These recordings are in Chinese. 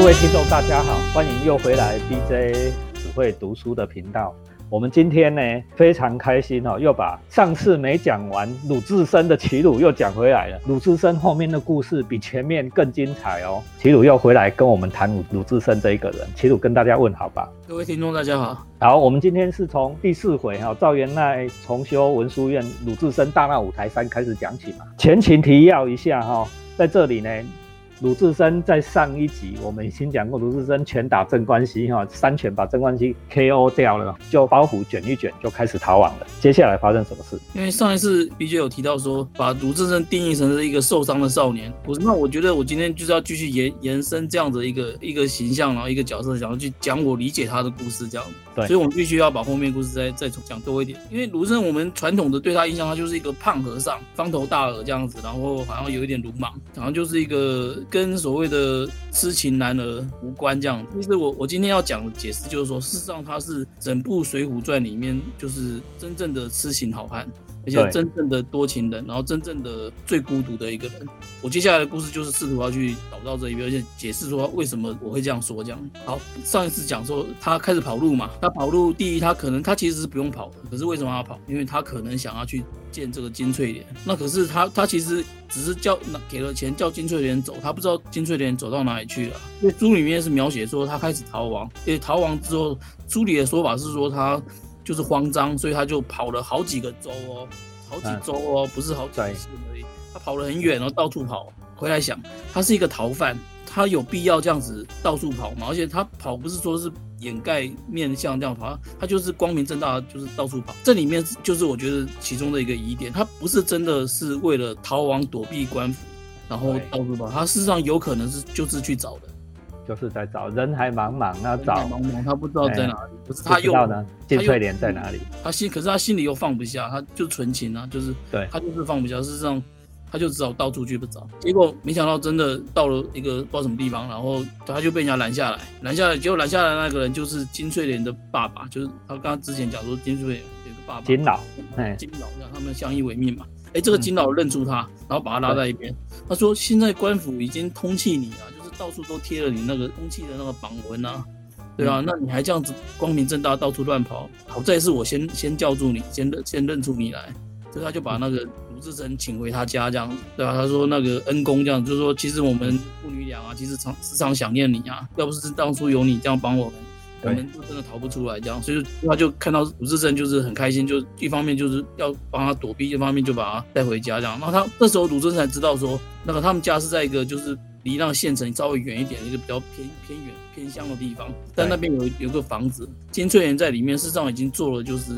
各位听众，大家好，欢迎又回来 DJ 只会读书的频道。我们今天呢非常开心哦，又把上次没讲完鲁智深的齐鲁又讲回来了。鲁智深后面的故事比前面更精彩哦。齐鲁又回来跟我们谈鲁鲁智深这一个人。齐鲁跟大家问好吧。各位听众大家好。好，我们今天是从第四回哈赵元赖重修文殊院鲁智深大闹五台山开始讲起嘛。前情提要一下哈，在这里呢。鲁智深在上一集我们已经讲过，鲁智深拳打镇关西哈，三拳把镇关西 KO 掉了，就包袱卷一卷就开始逃亡了。接下来发生什么事？因为上一次 B J 有提到说，把鲁智深定义成是一个受伤的少年，我那我觉得我今天就是要继续延延伸这样的一个一个形象，然后一个角色，想要去讲我理解他的故事这样。对，所以我们必须要把后面故事再再讲多一点。因为鲁智深我们传统的对他印象，他就是一个胖和尚，方头大耳这样子，然后好像有一点鲁莽，好像就是一个跟所谓的。痴情男儿无关这样。其实我我今天要讲的解释就是说，事实上他是整部《水浒传》里面就是真正的痴情好汉，而且真正的多情人，然后真正的最孤独的一个人。我接下来的故事就是试图要去找到这一边，而且解释说为什么我会这样说。这样好，上一次讲说他开始跑路嘛，他跑路第一，他可能他其实是不用跑的，可是为什么要跑？因为他可能想要去。见这个金翠莲，那可是他，他其实只是叫给了钱叫金翠莲走，他不知道金翠莲走到哪里去了。因为书里面是描写说他开始逃亡，因为逃亡之后，书里的说法是说他就是慌张，所以他就跑了好几个州哦，好几州哦，不是好几次而已，他跑了很远然后，到处跑。回来想，他是一个逃犯，他有必要这样子到处跑吗？而且他跑不是说是。掩盖面相这样跑，他就是光明正大，就是到处跑。这里面就是我觉得其中的一个疑点，他不是真的是为了逃亡躲避官府，然后到处跑。他事实上有可能是就是去找的，就是在找人海茫茫那找茫茫，他不知道在哪里。不是他又呢？金翠莲在哪里？他心可是他心里又放不下，他就纯情啊，就是对他就是放不下。事实上。他就只好到处去不找，结果没想到真的到了一个不知道什么地方，然后他就被人家拦下来，拦下来，结果拦下来那个人就是金翠莲的爸爸，就是他刚刚之前讲说金翠莲有个爸爸金老，哎，金老让他们相依为命嘛。哎，这个金老认出他，然后把他拉在一边，他说现在官府已经通缉你了，就是到处都贴了你那个空气的那个榜文啊，对啊，那你还这样子光明正大到处乱跑，好在是我先先叫住你，先认先认出你来，所以他就把那个。鲁智深请回他家，这样对吧？他说那个恩公这样，就是说其实我们父女俩啊，其实常时常想念你啊。要不是当初有你这样帮我们，我们就真的逃不出来。这样，所以他就看到鲁智深就是很开心，就一方面就是要帮他躲避，一方面就把他带回家这样。然后他那时候鲁智深才知道说，那个他们家是在一个就是离那个县城稍微远一点的一个比较偏偏远偏乡的地方，但那边有有个房子，金翠园在里面，事实上已经做了就是。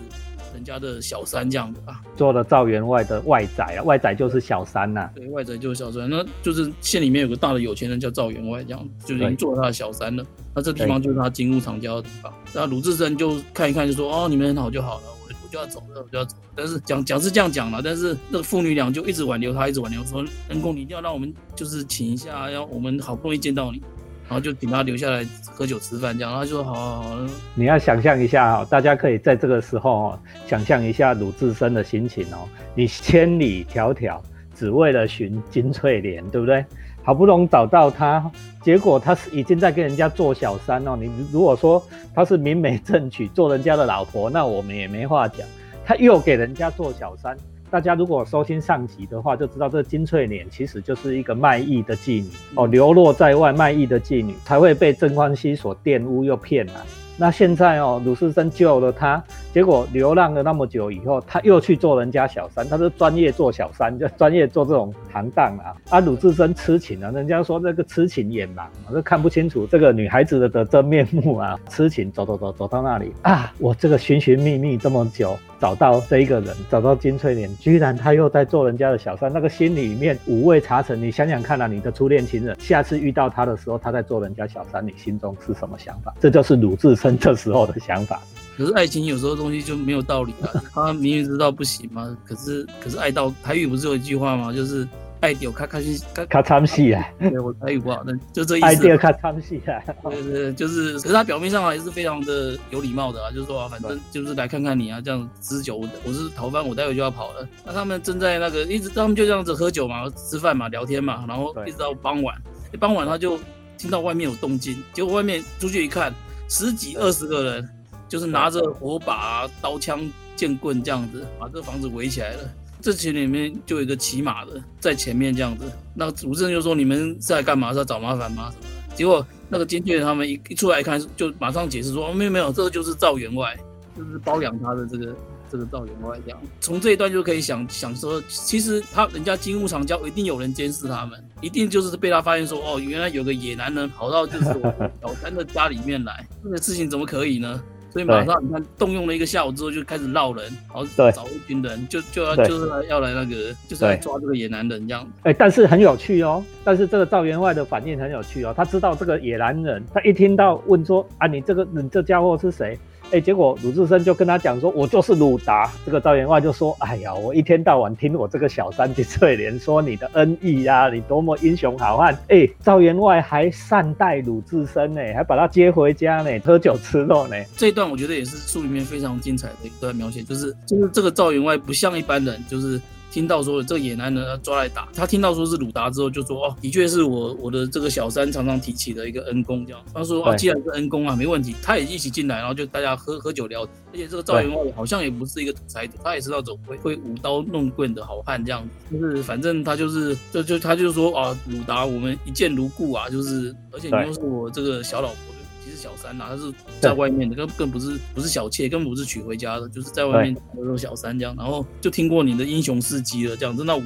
人家的小三这样的啊，做了赵员外的外宅啊，外宅就是小三呐。对，外宅就是小三，那就是县里面有个大的有钱人叫赵员外，这样就已经做了他的小三了。那这地方就是他金屋藏娇的地方。那鲁智深就看一看，就说：“哦，你们很好就好了，我我就要走了，我就要走。”但是讲讲是这样讲了，但是那个父女俩就一直挽留他，一直挽留，说：“恩公，你一定要让我们就是请一下，要我们好不容易见到你。”然后就请他留下来喝酒吃饭，这样他就说好好好。你要想象一下哈，大家可以在这个时候哦，想象一下鲁智深的心情哦。你千里迢迢只为了寻金翠莲，对不对？好不容易找到他，结果他是已经在跟人家做小三哦。你如果说他是明媒正娶做人家的老婆，那我们也没话讲。他又给人家做小三。大家如果收听上集的话，就知道这金翠莲其实就是一个卖艺的妓女哦，流落在外卖艺的妓女，才会被甄欢熙所玷污又骗了。那现在哦，鲁智深救了他，结果流浪了那么久以后，他又去做人家小三，他是专业做小三，就专业做这种行当啊。啊，鲁智深痴情啊，人家说那个痴情眼盲，都看不清楚这个女孩子的的真面目啊。痴情走走走走到那里啊，我这个寻寻觅觅这么久，找到这一个人，找到金翠莲，居然他又在做人家的小三，那个心里面五味杂陈。你想想看啊，你的初恋情人，下次遇到他的时候，他在做人家小三，你心中是什么想法？这就是鲁智深。这时候的想法，可是爱情有时候东西就没有道理啊。他明明知道不行嘛，可是可是爱到台语不是有一句话吗？就是爱丢咔咔西咔嚓戏啊。对我台语不好，那就这意思。爱丢咔嚓戏啊。对对，就是，可是他表面上还是非常的有礼貌的啊，就是说啊，反正就是来看看你啊，这样吃酒，我是逃犯，我待会就要跑了。那他们正在那个一直，他们就这样子喝酒嘛，吃饭嘛，聊天嘛，然后一直到傍晚，傍晚他就。听到外面有动静，结果外面出去一看，十几二十个人，就是拿着火把、刀枪、剑棍这样子，把这房子围起来了。这群里面就有一个骑马的在前面这样子，那主持人就说：“你们在干嘛？是在找麻烦吗？”什么。结果那个监军他们一一出来一看，就马上解释说：“哦，没有没有，这个就是赵员外，就是包养他的这个这个赵员外这样。”从这一段就可以想想说，其实他人家金屋藏娇，一定有人监视他们，一定就是被他发现说：“哦，原来有个野男人跑到就是我小三的家里面来，这个事情怎么可以呢？”所以马上你看动用了一个下午之后就开始闹人，然后找一群人就就要就是要来那个就是来抓这个野男人这样。哎，但是很有趣哦，但是这个赵员外的反应很有趣哦，他知道这个野男人，他一听到问说啊你这个你这家伙是谁？哎，结果鲁智深就跟他讲说：“我就是鲁达。”这个赵员外就说：“哎呀，我一天到晚听我这个小三姐翠莲说你的恩义呀，你多么英雄好汉。”哎，赵员外还善待鲁智深呢，还把他接回家呢，喝酒吃肉呢。这一段我觉得也是书里面非常精彩的一段描写，就是就是这个赵员外不像一般人，就是。听到说这个野男人要抓来打，他听到说是鲁达之后，就说哦，的确是我我的这个小三常常提起的一个恩公，这样。他说啊，既然是恩公啊，没问题，他也一起进来，然后就大家喝喝酒聊。而且这个赵员外好像也不是一个土财主，他也是那种会会舞刀弄棍的好汉，这样。就是反正他就是就就他就说啊，鲁达我们一见如故啊，就是而且你又是我这个小老婆。小三呐，他是在外面的，更更不是不是小妾，根本不是娶回家的，就是在外面做小三这样。然后就听过你的英雄事迹了，这样子，那我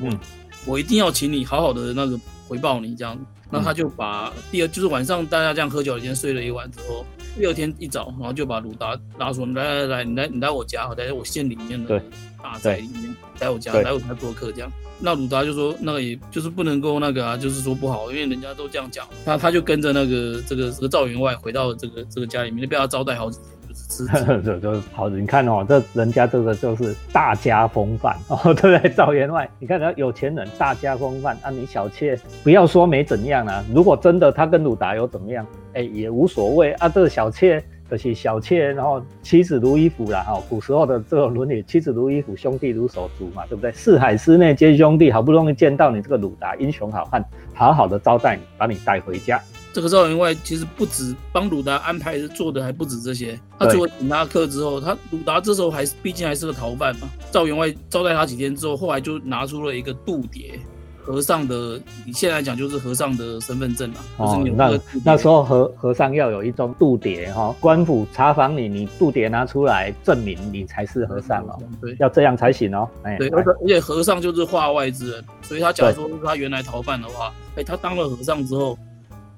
我一定要请你好好的那个回报你这样。那他就把第二就是晚上大家这样喝酒，已经睡了一晚之后，第二天一早，然后就把鲁达拉说来来来，你来你来我家，好在我县里面的大宅里面来我家来我家做客这样。那鲁达就说，那个也就是不能够那个啊，就是说不好，因为人家都这样讲。他他就跟着那个这个这个赵员外回到这个这个家里面，被他招待好几天，就是吃。就就好，你看哦，这人家这个就是大家风范哦，对不对？赵员外，你看人家有钱人大家风范啊，你小妾不要说没怎样啊，如果真的他跟鲁达有怎么样，哎也无所谓啊，这个小妾。就是小妾，然后妻子如衣服啦，哈，古时候的这个伦理，妻子如衣服，兄弟如手足嘛，对不对？四海之内皆兄弟，好不容易见到你这个鲁达英雄好汉，好好的招待你，把你带回家。这个赵员外其实不止帮鲁达安排做的，还不止这些。他做了请他客之后，他鲁达这时候还是毕竟还是个逃犯嘛。赵员外招待他几天之后，后来就拿出了一个度牒。和尚的，你现在讲就是和尚的身份证嘛，就是你那那时候和和尚要有一张度牒哈，官府查访你，你度牒拿出来证明你才是和尚哦，对，要这样才行哦，哎，对，而且和尚就是化外之人，所以他假如说他原来逃犯的话，哎，他当了和尚之后，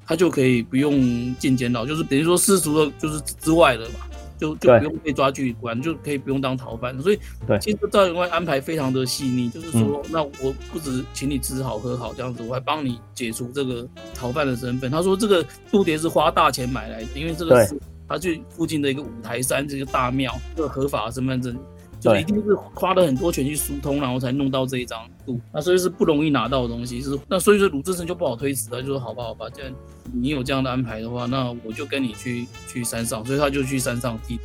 他就可以不用进监牢，就是等于说世俗的，就是之外的嘛。就就不用被抓去关，就可以不用当逃犯。所以，其实赵员外安排非常的细腻，就是说，那我不止请你吃好喝好这样子，我还帮你解除这个逃犯的身份。他说这个度牒是花大钱买来的，因为这个是他去附近的一个五台山这个大庙，这个合法身份证。就一定是花了很多钱去疏通，然后才弄到这一张度，那所以是不容易拿到的东西。是那所以说鲁智深就不好推辞，他就说好吧好吧，既然你有这样的安排的话，那我就跟你去去山上，所以他就去山上剃度。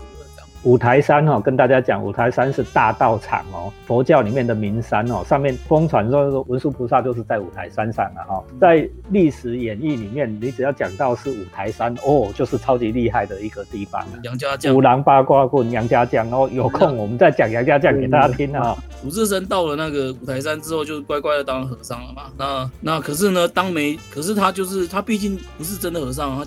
五台山哈，跟大家讲，五台山是大道场哦，佛教里面的名山哦。上面疯传说文殊菩萨就是在五台山上的哈。在历史演义里面，你只要讲到是五台山哦，就是超级厉害的一个地方。杨家将，五郎八卦棍，杨家将哦。有空我们再讲杨家将给大家听啊。鲁智深到了那个五台山之后，就乖乖的当和尚了嘛。那那可是呢，当没，可是他就是他毕竟不是真的和尚，他。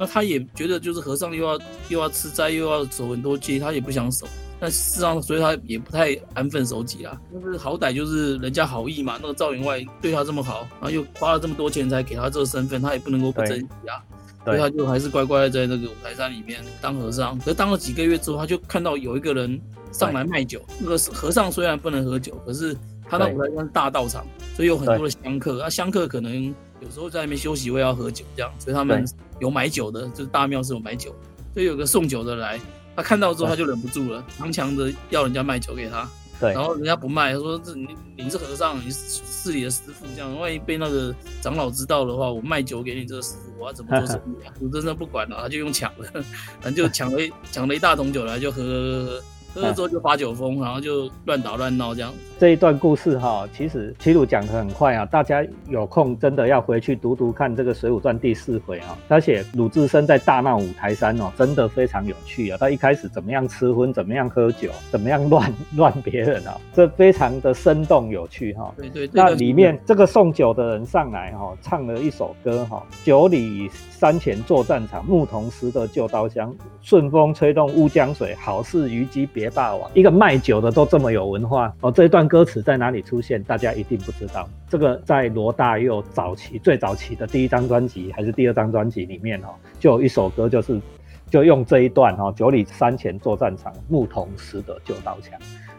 那他也觉得就是和尚又要又要吃斋又要守很多戒，他也不想守。但事实上，所以他也不太安分守己啦。就是好歹就是人家好意嘛，那个赵员外对他这么好，然后又花了这么多钱才给他这个身份，他也不能够不珍惜啊。所以他就还是乖乖在那个五台山里面当和尚。可是当了几个月之后，他就看到有一个人上来卖酒。那个和尚虽然不能喝酒，可是他那五台山是大道场，所以有很多的香客。啊，香客可能有时候在那边休息，会要喝酒这样，所以他们。有买酒的，就是大庙是有买酒，所以有个送酒的来，他看到之后他就忍不住了，强强的要人家卖酒给他。对，然后人家不卖，他说：“这你你是和尚，你是寺里的师傅，这样万一被那个长老知道的话，我卖酒给你这个师傅，我要怎么做生意啊？”我真的不管了，他就用抢了，反正就抢了抢了一大桶酒来就喝喝喝，喝了之后就发酒疯，然后就乱打乱闹这样。这一段故事哈，其实齐鲁讲的很快啊，大家有空真的要回去读读看这个《水浒传》第四回啊。他写鲁智深在大闹五台山哦，真的非常有趣啊。他一开始怎么样吃荤，怎么样喝酒，怎么样乱 乱别人啊，这非常的生动有趣哈。对对。那里面这个送酒的人上来哈，唱了一首歌哈，酒里山前做战场，牧童拾得旧刀枪，顺风吹动乌江水，好似虞姬别霸王。一个卖酒的都这么有文化哦，这一段。歌词在哪里出现？大家一定不知道。这个在罗大佑早期最早期的第一张专辑还是第二张专辑里面哦，就有一首歌，就是就用这一段哈，九里山前作战场，牧童拾得旧刀枪，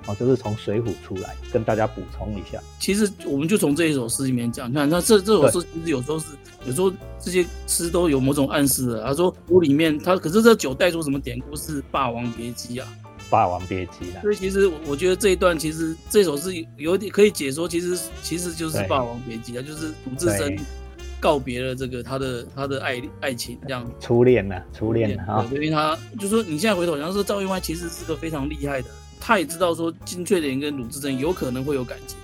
哦，就是从水浒出来，跟大家补充一下。其实我们就从这一首诗里面讲，你看那这这首诗其实有时候是有时候这些诗都有某种暗示的。他说书里面他可是这酒带出什么典故？是《霸王别姬》啊。霸王别姬所以其实我觉得这一段其实这首是有点可以解说，其实其实就是霸王别姬啊，就是鲁智深告别了这个他的他的爱爱情这样。初恋呢，初恋啊，因为他就说你现在回头想说赵员外其实是个非常厉害的，他也知道说金翠莲跟鲁智深有可能会有感情，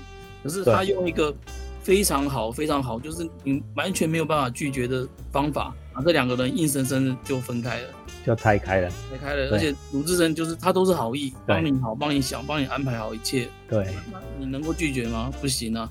可是他用一个非常好非常好，就是你完全没有办法拒绝的方法，把这两个人硬生生的就分开了。就拆开了，拆开了，而且鲁智深就是他都是好意，帮你好，帮你想，帮你安排好一切。对，你能够拒绝吗？不行啊！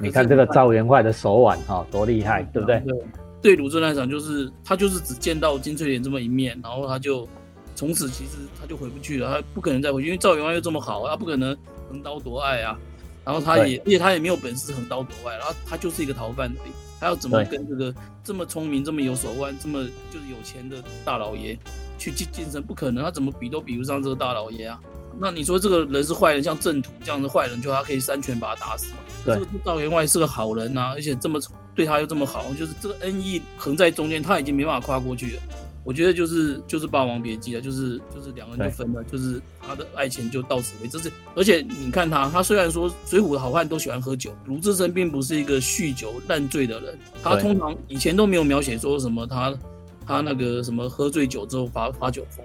你看这个赵员外的手腕哈，多厉害，对不对？对，对鲁智深来讲，就是他就是只见到金翠莲这么一面，然后他就从此其实他就回不去了，他不可能再回去，因为赵员外又这么好，他不可能横刀夺爱啊。然后他也，而且他也没有本事横刀夺爱，然后他就是一个逃犯而已。他要怎么跟这个这么聪明、这么有手腕、这么就是有钱的大老爷去竞竞争？不可能，他怎么比都比不上这个大老爷啊！那你说这个人是坏人，像正途这样的坏人，就他可以三拳把他打死吗？这个赵员外是个好人呐，而且这么对他又这么好，就是这个恩义横在中间，他已经没办法跨过去了。我觉得就是就是《霸王别姬》了，就是就是两个人就分了，就是他的爱情就到此为止。而且你看他，他虽然说水浒的好汉都喜欢喝酒，鲁智深并不是一个酗酒烂醉的人。他通常以前都没有描写说什么他他那个什么喝醉酒之后发发酒疯。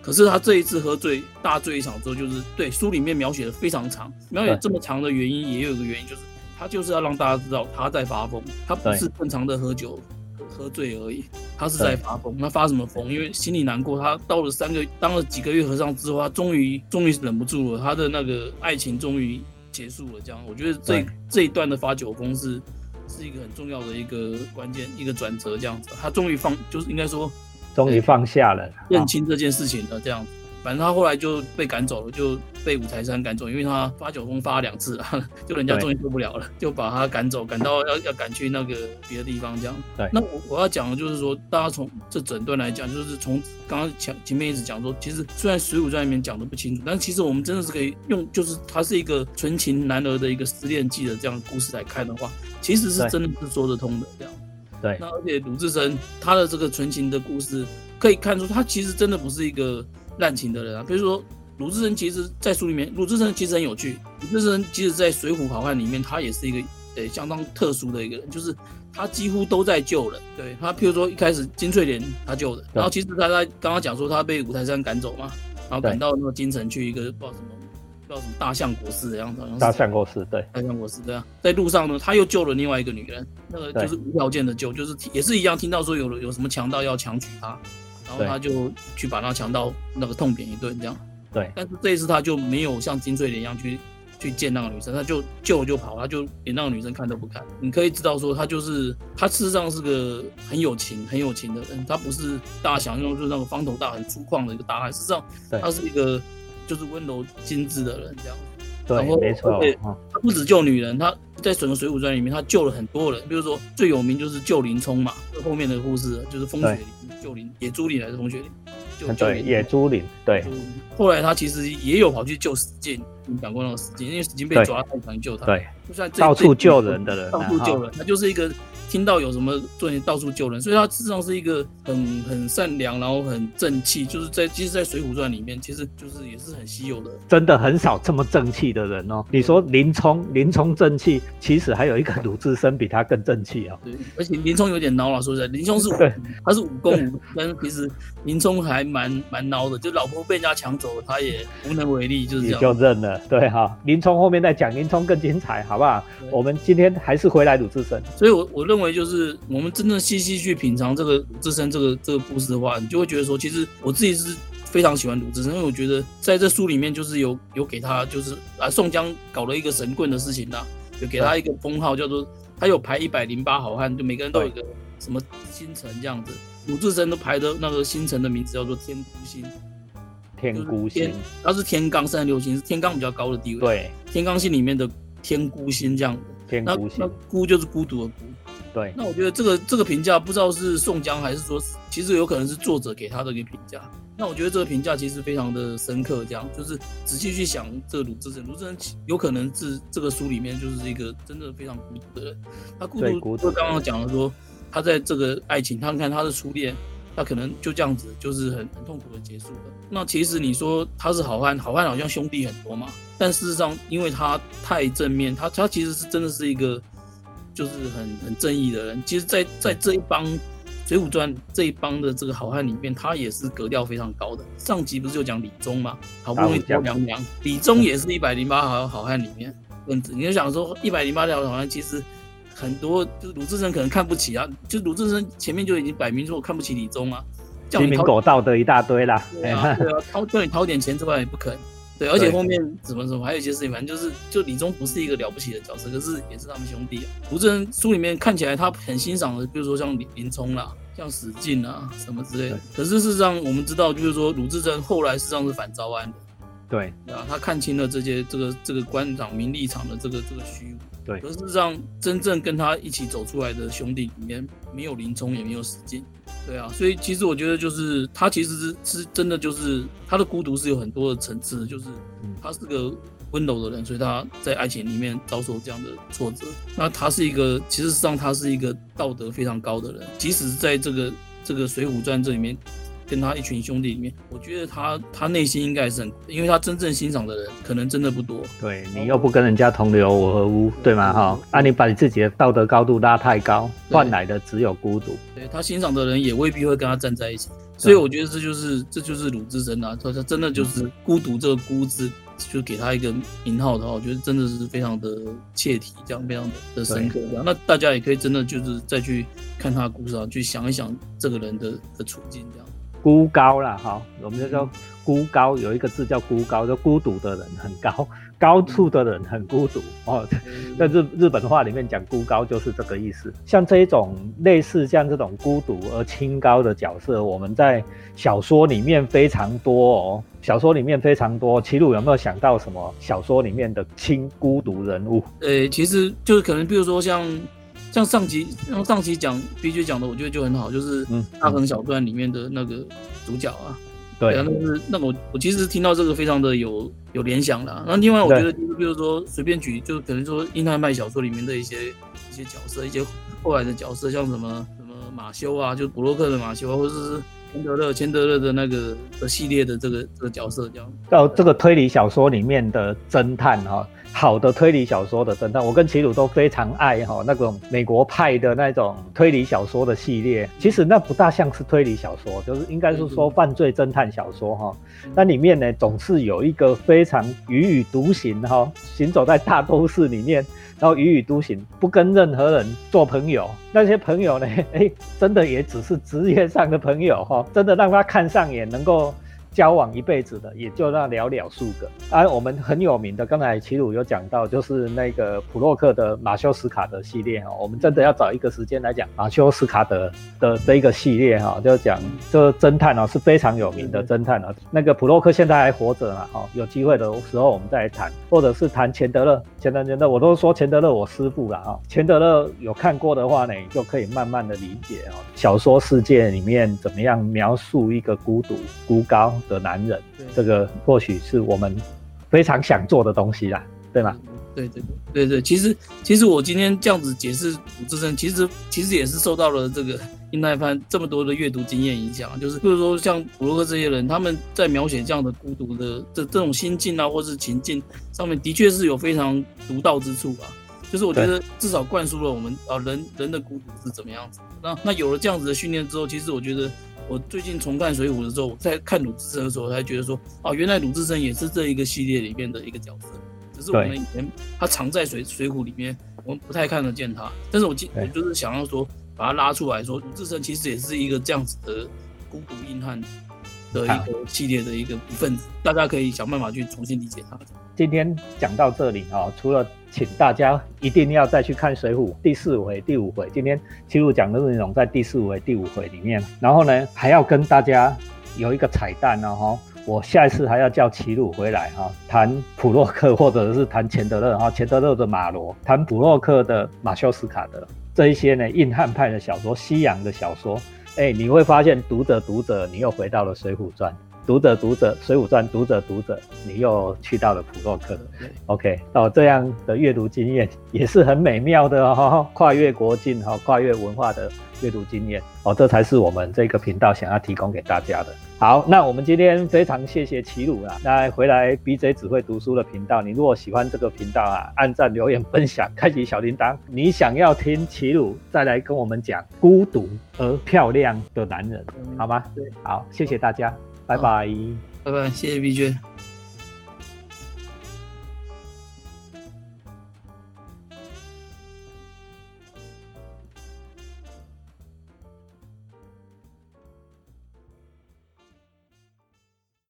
可是他这一次喝醉大醉一场之后，就是对书里面描写的非常长，描写这么长的原因也有一个原因，就是他就是要让大家知道他在发疯，他不是正常的喝酒。喝醉而已，他是在发疯。那发什么疯？因为心里难过。他到了三个当了几个月和尚之后，他终于终于忍不住了，他的那个爱情终于结束了。这样，我觉得这这一段的发酒疯是是一个很重要的一个关键一个转折。这样子，他终于放，就是应该说，终于放下了，认清这件事情了。这样子。反正他后来就被赶走了，就被五台山赶走，因为他发酒疯发了两次，就人家终于受不了了，就把他赶走，赶到要要赶去那个别的地方这样。对，那我我要讲的就是说，大家从这整段来讲，就是从刚刚前前面一直讲说，其实虽然《水浒传》里面讲的不清楚，但其实我们真的是可以用，就是它是一个纯情男儿的一个失恋记的这样故事来看的话，其实是真的是说得通的这样。对，那而且鲁智深他的这个纯情的故事，可以看出他其实真的不是一个。滥情的人啊，比如说鲁智深，其实，在书里面，鲁智深其实很有趣。鲁智深其实，在《水浒好汉》里面，他也是一个呃相当特殊的一个人，就是他几乎都在救人。对他，譬如说一开始金翠莲他救的，然后其实他在刚刚讲说他被五台山赶走嘛，然后赶到那个京城去一个不知道什么不知道什么大相国寺的样子，大相国寺对，大相国寺对啊，在路上呢，他又救了另外一个女人，那个就是无条件的救，就是也是一样，听到说有有什么强盗要强娶她。然后他就去把那强盗那个痛扁一顿，这样。对。但是这一次他就没有像金翠莲一样去去见那个女生，他就救就跑，他就连那个女生看都不看。你可以知道说，他就是他事实上是个很有情、很有情的人，他不是大家想象就是那种方头大、很粗犷的一个大汉。事实上，他是一个就是温柔精致的人，这样。对，没错。他不止救女人，他在整个《水浒传》里面，他救了很多人。比如说最有名就是救林冲嘛，后面的故事就是风雪林救林野猪林还是风雪救野猪林。对。后来他其实也有跑去救史进，你讲过那个史进，因为史进被抓，他才能救他。对。就算到处救人的人，到处救人，他就是一个听到有什么做到处救人，所以他事实上是一个很很善良，然后很正气，就是在其实，在《水浒传》里面，其实就是也是很稀有的，真的很少这么正气的人哦。你说林冲，林冲正气，其实还有一个鲁智深比他更正气哦。对，而且林冲有点孬了，说实在，林冲是武，他是武功武，但是其实林冲还蛮蛮孬的，就老婆被人家抢走了，他也无能为力，就是这样。就认了，对哈。林冲后面再讲，林冲更精彩，好不好？我们今天还是回来鲁智深，所以我我认为就是我们真正细细去品尝这个鲁智深这个这个故事的话，你就会觉得说，其实我自己是非常喜欢鲁智深，因为我觉得在这书里面就是有有给他就是啊宋江搞了一个神棍的事情啦，有给他一个封号叫做他有排一百零八好汉，就每个人都有一个什么星辰这样子，鲁智深都排的那个星辰的名字叫做天孤星。天孤星，他是天罡三十六星，是天罡比较高的地位。对，天罡星里面的天孤星这样子。天孤星，那孤就是孤独的孤。对。那我觉得这个这个评价不知道是宋江还是说，其实有可能是作者给他的一个评价。那我觉得这个评价其实非常的深刻，这样就是仔细去想这个鲁智深，鲁智深有可能是这个书里面就是一个真的非常孤独的人。他孤独，就刚刚讲了说，他在这个爱情，他看他的初恋。他可能就这样子，就是很很痛苦的结束了。那其实你说他是好汉，好汉好像兄弟很多嘛。但事实上，因为他太正面，他他其实是真的是一个，就是很很正义的人。其实，在在这一帮《水浒传》这一帮的这个好汉里面，他也是格调非常高的。上集不是就讲李忠吗，好不容易讲娘娘，李忠也是一百零八好好汉里面分子。你就想说，一百零八条好汉其实。很多就是鲁智深可能看不起啊，就鲁智深前面就已经摆明说我看不起李忠啊，鸡鸣狗盗的一大堆啦。对啊，对啊，掏叫你掏点钱出来也不肯。对，而且后面怎么怎么还有一些事情，反正就是就李忠不是一个了不起的角色，可是也是他们兄弟啊。鲁智深书里面看起来他很欣赏的，比如说像林林冲啦，像史进啊什么之类的。可是事实上我们知道，就是说鲁智深后来实际上是反招安的。对，啊，他看清了这些这个这个官场名利场的这个这个虚无。对，可是上真正跟他一起走出来的兄弟里面，没有林冲，也没有史进。对啊，所以其实我觉得，就是他其实是是真的，就是他的孤独是有很多的层次，就是他是个温柔的人，所以他在爱情里面遭受这样的挫折。那他是一个，其实上他是一个道德非常高的人，即使在这个这个《水浒传》这里面。跟他一群兄弟里面，我觉得他他内心应该是很，因为他真正欣赏的人可能真的不多。对你又不跟人家同流我合污，对吗？哈，那你把你自己的道德高度拉太高，换来的只有孤独。对他欣赏的人也未必会跟他站在一起，所以我觉得这就是这就是鲁智深啊，他他真的就是孤独这个孤字，就给他一个名号的话，我觉得真的是非常的切题，这样非常的的深刻。这样，那大家也可以真的就是再去看他的故事啊，去想一想这个人的的处境这样。孤高啦，哈，我们就叫孤高，有一个字叫孤高，就孤独的人很高，高处的人很孤独哦。在日日本话里面讲孤高就是这个意思。像这一种类似像这种孤独而清高的角色，我们在小说里面非常多哦。小说里面非常多，齐鲁有没有想到什么小说里面的清孤独人物？呃，其实就是可能比如说像。像上集，像上集讲 B J 讲的，我觉得就很好，就是《大横小段》里面的那个主角啊，对，那是那我我其实听到这个非常的有有联想啦。那另外我觉得就是，比如说随便举，就可能说英泰麦小说里面的一些一些角色，一些后来的角色，像什么什么马修啊，就布洛克的马修，或者是钱德勒钱德勒的那个的系列的这个这个角色这样。到这个推理小说里面的侦探哈。好的推理小说的侦探，我跟齐鲁都非常爱哈那种美国派的那种推理小说的系列。其实那不大像是推理小说，就是应该是说犯罪侦探小说哈。那里面呢总是有一个非常踽踽独行哈，行走在大都市里面，然后踽踽独行，不跟任何人做朋友。那些朋友呢，哎，真的也只是职业上的朋友哈，真的让他看上眼，能够。交往一辈子的也就那寥寥数个，而我们很有名的，刚才齐鲁有讲到，就是那个普洛克的马修斯卡德系列哈，我们真的要找一个时间来讲马修斯卡德的这一个系列哈，就讲这侦探哦是非常有名的侦探啊，那个普洛克现在还活着啊哈，有机会的时候我们再来谈，或者是谈钱德勒，钱德勒德，我都说钱德勒我师傅了啊，钱德勒有看过的话呢，就可以慢慢的理解哦，小说世界里面怎么样描述一个孤独孤高。的男人，这个或许是我们非常想做的东西啦，对吗？对对对对对，其实其实我今天这样子解释鲁智深，其实其实也是受到了这个英泰潘这么多的阅读经验影响，就是比如说像普洛克这些人，他们在描写这样的孤独的这这种心境啊，或是情境上面，的确是有非常独到之处吧。就是我觉得至少灌输了我们啊人人的孤独是怎么样子。那那有了这样子的训练之后，其实我觉得我最近重看《水浒》的时候，我在看鲁智深的时候，我才觉得说哦，原来鲁智深也是这一个系列里面的一个角色。只是我们以前他藏在水水浒里面，我们不太看得见他。但是我今我就是想要说把他拉出来说，鲁智深其实也是一个这样子的孤独硬汉的一个系列的一个一份子。大家可以想办法去重新理解它。今天讲到这里啊，除了请大家一定要再去看《水浒》第四回、第五回。今天七路讲的内容在第四回、第五回里面。然后呢，还要跟大家有一个彩蛋呢，哈，我下一次还要叫齐鲁回来哈，谈普洛克或者是谈钱德勒哈，钱德勒的马罗，谈普洛克的马修斯卡德这一些呢，硬汉派的小说、西洋的小说，哎，你会发现读着读着，你又回到了《水浒传》。读者读者，《水浒传》读者读者，你又去到了普洛克。OK，哦，这样的阅读经验也是很美妙的哦，跨越国境哈，跨越文化的阅读经验哦，这才是我们这个频道想要提供给大家的。好，那我们今天非常谢谢齐鲁啊，那回来 BJ 只会读书的频道，你如果喜欢这个频道啊，按赞、留言、分享、开启小铃铛。你想要听齐鲁再来跟我们讲孤独而漂亮的男人，好吗？对，好，谢谢大家。拜拜，拜拜，谢谢 B J。